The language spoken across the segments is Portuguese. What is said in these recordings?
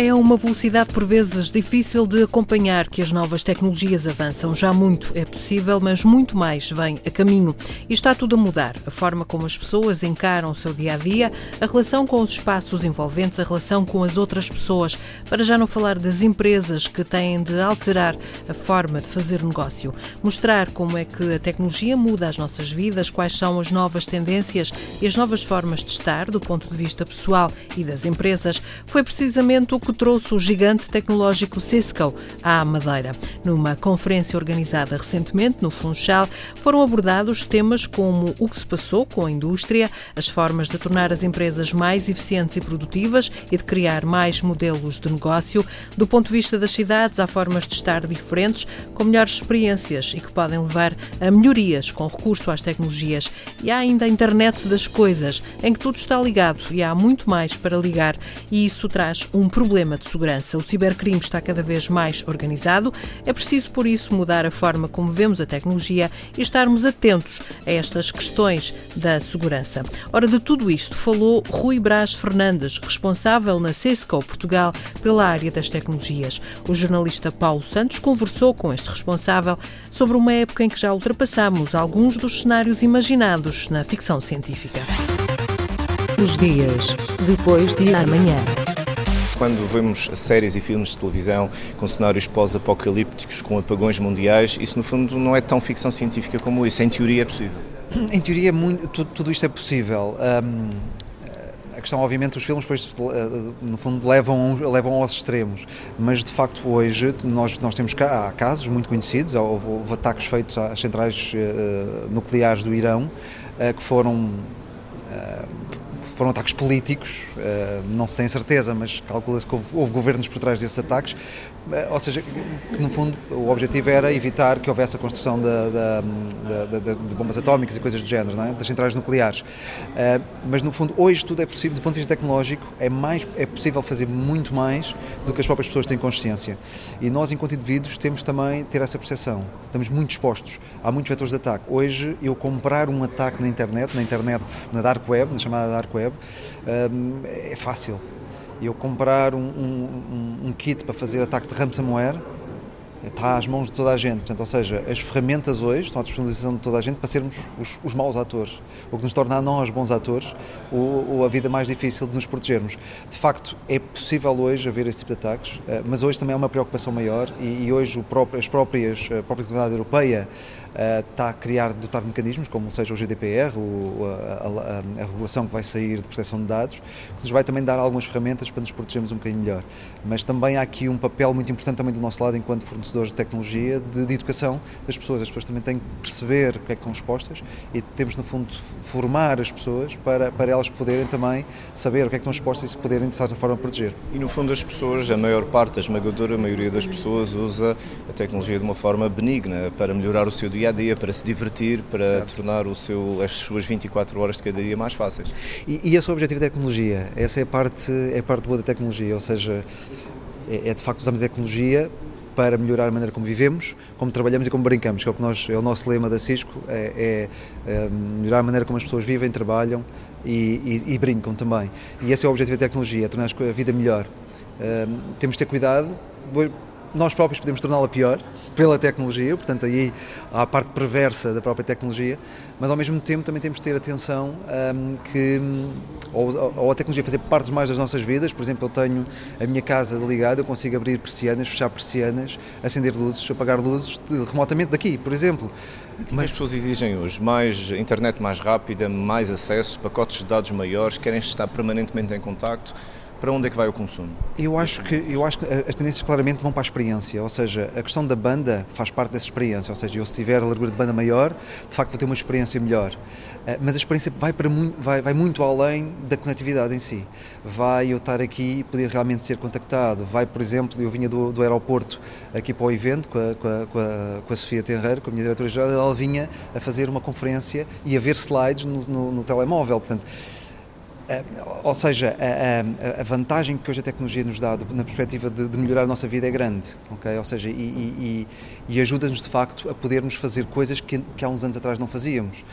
É uma velocidade por vezes difícil de acompanhar que as novas tecnologias avançam. Já muito é possível, mas muito mais vem a caminho. E está tudo a mudar. A forma como as pessoas encaram o seu dia a dia, a relação com os espaços envolventes, a relação com as outras pessoas. Para já não falar das empresas que têm de alterar a forma de fazer negócio. Mostrar como é que a tecnologia muda as nossas vidas, quais são as novas tendências e as novas formas de estar do ponto de vista pessoal e das empresas. Foi precisamente o que trouxe o gigante tecnológico Cisco à Madeira. Numa conferência organizada recentemente no Funchal, foram abordados temas como o que se passou com a indústria, as formas de tornar as empresas mais eficientes e produtivas e de criar mais modelos de negócio. Do ponto de vista das cidades, há formas de estar diferentes, com melhores experiências e que podem levar a melhorias com recurso às tecnologias. E há ainda a internet das coisas, em que tudo está ligado e há muito mais para ligar, e isso traz um problema problema de segurança. O cibercrime está cada vez mais organizado. É preciso, por isso, mudar a forma como vemos a tecnologia e estarmos atentos a estas questões da segurança. Ora, de tudo isto falou Rui Brás Fernandes, responsável na Cisco Portugal pela área das tecnologias. O jornalista Paulo Santos conversou com este responsável sobre uma época em que já ultrapassamos alguns dos cenários imaginados na ficção científica. Os dias depois de amanhã. Quando vemos séries e filmes de televisão com cenários pós-apocalípticos, com apagões mundiais, isso no fundo não é tão ficção científica como isso. Em teoria é possível. Em teoria, muito, tudo, tudo isto é possível. Um, a questão, obviamente, os filmes, depois, no fundo, levam, levam aos extremos. Mas, de facto, hoje nós, nós temos há casos muito conhecidos. Houve, houve ataques feitos às centrais uh, nucleares do Irão uh, que foram. Uh, foram ataques políticos, eh, não se tem certeza, mas calcula-se que houve, houve, governos por trás desses ataques, eh, ou seja, no fundo o objetivo era evitar que houvesse a construção de bombas atómicas e coisas do género, é? das centrais nucleares. Eh, mas no fundo, hoje tudo é possível, do ponto de vista tecnológico, é, mais, é possível fazer muito mais do que as próprias pessoas têm consciência. E nós, enquanto indivíduos, temos também ter essa percepção. Estamos muito expostos. Há muitos vetores de ataque. Hoje, eu comprar um ataque na internet, na internet, na dark web, na chamada dark web, é fácil. Eu comprar um, um, um, kit para fazer ataque de ransomware está às mãos de toda a gente. Portanto, ou seja, as ferramentas hoje estão à disposição de toda a gente para sermos os, os maus atores, o que nos torna a nós bons atores, ou, ou, a vida mais difícil de nos protegermos. De facto, é possível hoje haver esse tipo de ataques, eh, mas hoje também há uma preocupação maior e, e hoje próprio, as próprias, a própria comunidade europeia uh, está a criar, dotar mecanismos, como seja o GDPR, o, a, a, a, regulação que vai sair de proteção de dados, que nos vai também dar algumas ferramentas para nos protegermos um bocadinho melhor. Mas também há aqui um papel muito importante também do nosso lado, enquanto fornecedores de tecnologia, de, de educação das pessoas. As pessoas também têm que perceber o que é que estão expostas e temos, no fundo, formar as pessoas para, para elas poderem também saber o que é que estão expostas e se poderem, de certa forma, proteger. E, no fundo, as pessoas, a maior parte, a esmagadora maioria das pessoas, usa a tecnologia de uma forma benigna para melhorar o seu dia dia a dia, para se divertir, para certo. tornar o seu, as suas 24 horas de cada dia mais fáceis. E, e esse é o objetivo da tecnologia, essa é a parte, é a parte boa da tecnologia, ou seja, é, é de facto usarmos a tecnologia para melhorar a maneira como vivemos, como trabalhamos e como brincamos, que é o, que nós, é o nosso lema da Cisco, é, é, é melhorar a maneira como as pessoas vivem, trabalham e, e, e, brincam também. E esse é o objetivo da tecnologia, é tornar a vida melhor. Um, temos de ter cuidado, nós próprios podemos torná-la pior pela tecnologia, portanto aí há a parte perversa da própria tecnologia, mas ao mesmo tempo também temos de ter atenção um, que ou, ou, a tecnologia fazer parte mais das nossas vidas, por exemplo, eu tenho a minha casa ligada, eu consigo abrir persianas, fechar persianas, acender luzes, apagar luzes de, remotamente daqui, por exemplo. O que mas... as pessoas exigem hoje? Mais internet mais rápida, mais acesso, pacotes de dados maiores, querem estar permanentemente em contacto? Para onde é que vai o consumo? Eu acho que eu acho que as tendências claramente vão para a experiência, ou seja, a questão da banda faz parte dessa experiência, ou seja, eu se tiver a largura de banda maior, de facto vou ter uma experiência melhor. Eh, mas a experiência vai para muito, vai, vai muito além da conectividade em si. Vai eu estar aqui e poder realmente ser contactado. Vai, por exemplo, eu vinha do, do aeroporto aqui para o evento com a, com a, com a, com a Sofia Tenreiro, com a minha diretora-geral, ela vinha a fazer uma conferência e a ver slides no, no, no telemóvel. Portanto, ou seja, a, a, vantagem que hoje a tecnologia nos dá na perspectiva de, de melhorar a nossa vida é grande, ok? Ou seja, e, e, e ajuda-nos de facto a podermos fazer coisas que, que, há uns anos atrás não fazíamos. Uh,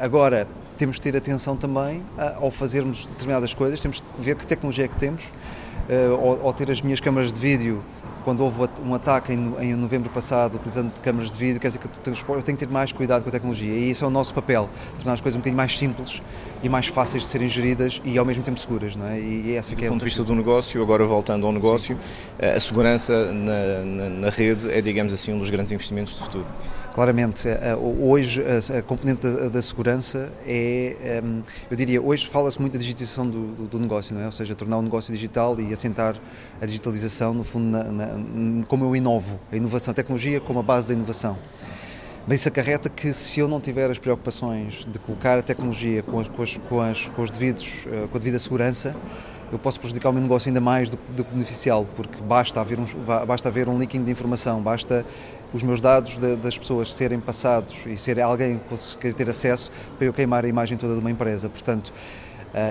agora, temos que ter atenção também a, ao fazermos determinadas coisas, temos que ver que tecnologia é que temos, uh, ou, ou ter as minhas câmaras de vídeo quando houve um ataque em, novembro passado, utilizando câmaras de vídeo, quer dizer que eu tenho que ter mais cuidado com a tecnologia e isso é o nosso papel, tornar as coisas um bocadinho mais simples e mais fáceis de serem geridas e ao mesmo tempo seguras, não é? E, e essa do que é ponto de vista do negócio, agora voltando ao negócio, Sim. a segurança na, na, na rede é, digamos assim, um dos grandes investimentos do futuro. Claramente, eh, eh, hoje a componente da, segurança é, ehm, eu diria, hoje fala-se muito da digitalização do, do, negócio, não é? ou seja, tornar o negócio digital e assentar a digitalização, no fundo, na, na, como eu inovo, a inovação, a tecnologia como a base da inovação. Bem, isso acarreta que se eu não tiver as preocupações de colocar a tecnologia com, com, as, com, as, com os devidos, eh, com a devida segurança, eu posso prejudicar o meu negócio ainda mais do, que beneficiá-lo, porque basta haver, um, basta haver um leaking de informação, basta os meus dados de, das pessoas serem passados e ser alguém que possa ter acesso para eu queimar a imagem toda de uma empresa. Portanto,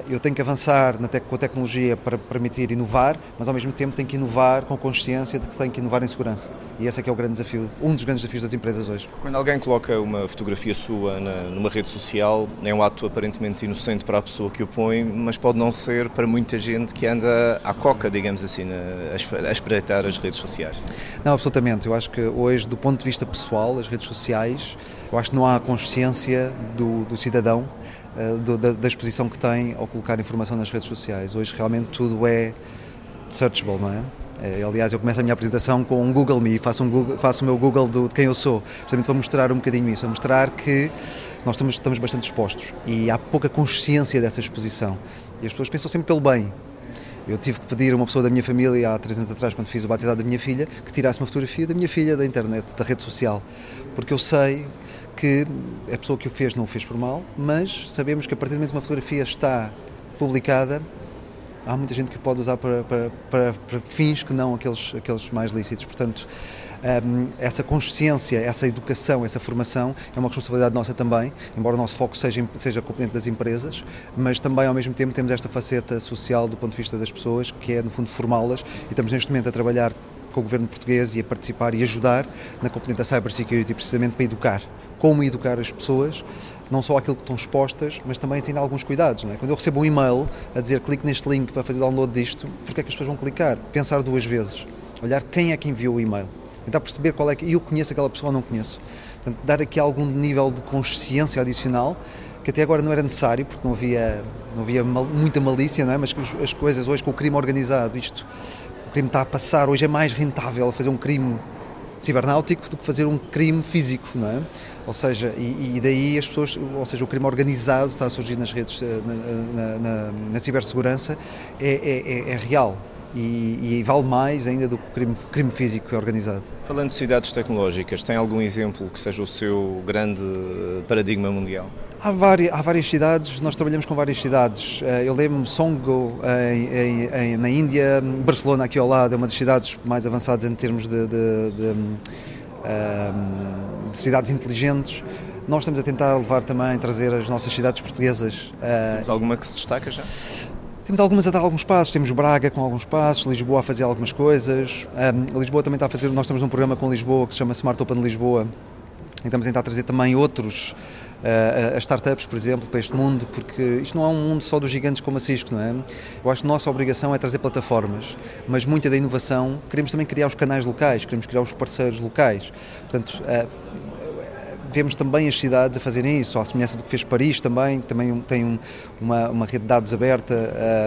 eu tenho que avançar na com a tecnologia para permitir inovar, mas ao mesmo tempo tenho que inovar com consciência de que tenho que inovar em segurança. E esse é que é o grande desafio, um dos grandes desafios das empresas hoje. Quando alguém coloca uma fotografia sua na, numa rede social, é um ato aparentemente inocente para a pessoa que o põe, mas pode não ser para muita gente que anda à coca, digamos assim, a espreitar as redes sociais. Não, absolutamente. Eu acho que hoje, do ponto de vista pessoal, as redes sociais, eu acho que não há consciência do, do cidadão eh, da, da, exposição que tem ao colocar informação nas redes sociais. Hoje realmente tudo é searchable, não é? é aliás, eu começo a minha apresentação com um Google Me, faço, um Google, faço o meu Google do, de quem eu sou, precisamente para mostrar um bocadinho isso, a mostrar que nós estamos, estamos bastante expostos e há pouca consciência dessa exposição. E as pessoas pensam sempre pelo bem, eu tive que pedir a uma pessoa da minha família há três anos atrás, quando fiz o batizado da minha filha, que tirasse uma fotografia da minha filha da internet, da rede social, porque eu sei que a pessoa que o fez não o fez por mal, mas sabemos que a partir do momento que uma fotografia está publicada, há muita gente que pode usar para, para, para, para fins que não aqueles, aqueles mais lícitos. Portanto, um, essa consciência, essa educação, essa formação é uma responsabilidade nossa também, embora o nosso foco seja, seja componente das empresas, mas também ao mesmo tempo temos esta faceta social do ponto de vista das pessoas, que é no fundo formá-las e estamos neste momento a trabalhar com o governo português e a participar e ajudar na componente da cybersecurity precisamente para educar como educar as pessoas, não só aquilo que estão expostas, mas também tendo alguns cuidados. É? Quando eu recebo um e-mail a dizer clique neste link para fazer download disto, porque é que as pessoas vão clicar? Pensar duas vezes, olhar quem é que enviou o e-mail, tentar perceber qual é que. eu conheço aquela pessoa ou não conheço. Portanto, dar aqui algum nível de consciência adicional que até agora não era necessário, porque não havia, não havia mal, muita malícia, não é? mas as coisas hoje com o crime organizado, isto, o crime está a passar, hoje é mais rentável fazer um crime cibernáutico do que fazer um crime físico, não é? Ou seja, e, e, daí as pessoas, ou seja, o crime organizado está a surgir nas redes, eh, na, na, na, na cibersegurança, é, é, é, real. E, e, vale mais ainda do que o crime, crime físico organizado. Falando de cidades tecnológicas, tem algum exemplo que seja o seu grande paradigma mundial? Há várias, há várias cidades, nós trabalhamos com várias cidades. Eh, eu lembro-me Songo em, em, na Índia, Barcelona aqui ao lado, é uma das cidades mais avançadas em termos de, de, de, de cidades inteligentes. Nós estamos a tentar levar também, trazer as nossas cidades portuguesas. Eh, Temos alguma que se destaca já? Temos algumas a dar alguns passos, temos Braga com alguns passos, Lisboa a fazer algumas coisas. Um, Lisboa também está a fazer, nós temos um programa com Lisboa que se chama Smart Open Lisboa, estamos a tentar trazer também outros uh, as startups, por exemplo, para este mundo, porque isto não é um mundo só dos gigantes como a Cisco, não é? Eu acho que a nossa obrigação é trazer plataformas, mas muita da inovação queremos também criar os canais locais, queremos criar os parceiros locais. Portanto, uh, vemos também as cidades a fazerem isso, à semelhança do que fez Paris também, que também tem um, uma, uma rede de dados aberta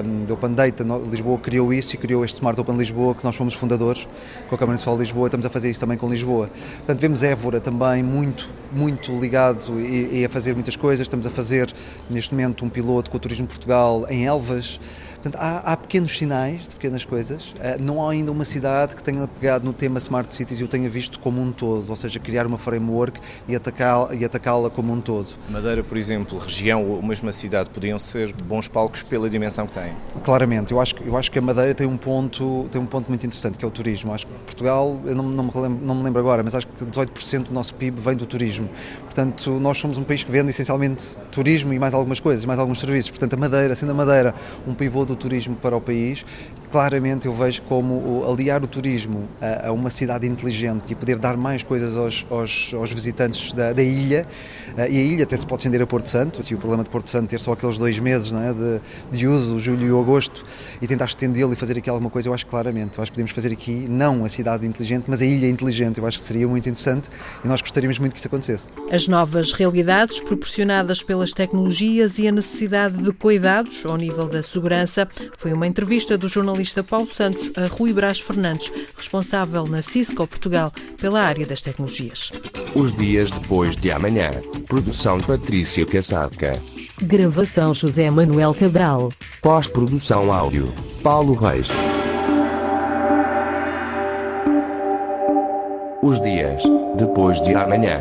um, de Open Data. Lisboa criou isso e criou este Smart Open Lisboa, que nós fomos fundadores com a Câmara Municipal de Lisboa, estamos a fazer isso também com Lisboa. Portanto, vemos Évora também muito, muito ligado e, e a fazer muitas coisas. Estamos a fazer neste momento um piloto com o Turismo Portugal em Elvas. Portanto, há, há, pequenos sinais de pequenas coisas. Uh, não há ainda uma cidade que tenha pegado no tema Smart Cities e o tenha visto como um todo, ou seja, criar uma framework e atacá-la atacá como um todo. Madeira, por exemplo, região ou mesmo a cidade podiam ser bons palcos pela dimensão que têm? Claramente, eu acho, eu acho que a Madeira tem um ponto, tem um ponto muito interessante, que é o turismo. Acho que Portugal, eu não, não, me, lembro, não me lembro agora, mas acho que 18% do nosso PIB vem do turismo. Portanto, nós somos um país que vende essencialmente turismo e mais algumas coisas, mais alguns serviços. Portanto, a Madeira, sendo a Madeira um pivô do turismo para o país, claramente eu vejo como aliar o turismo a, a uma cidade inteligente e poder dar mais coisas aos, aos, aos visitantes da, da ilha, uh, e a ilha até se pode estender a Porto Santo, e o problema de Porto Santo ter só aqueles dois meses não é, de, de uso, julho e agosto, e tentar estendê-lo e fazer aqui alguma coisa, eu acho claramente. Eu acho que podemos fazer aqui não a cidade inteligente, mas a ilha inteligente. Eu acho que seria muito interessante e nós gostaríamos muito que isso acontecesse. As novas realidades proporcionadas pelas tecnologias e a necessidade de cuidados ao nível da segurança foi uma entrevista do jornalista jornalista Paulo Santos a Rui Brás Fernandes, responsável na Cisco Portugal pela área das tecnologias. Os dias depois de amanhã. Produção Patrícia Caçadca. Gravação José Manuel Cabral. Pós-produção áudio. Paulo Reis. Os dias depois de amanhã.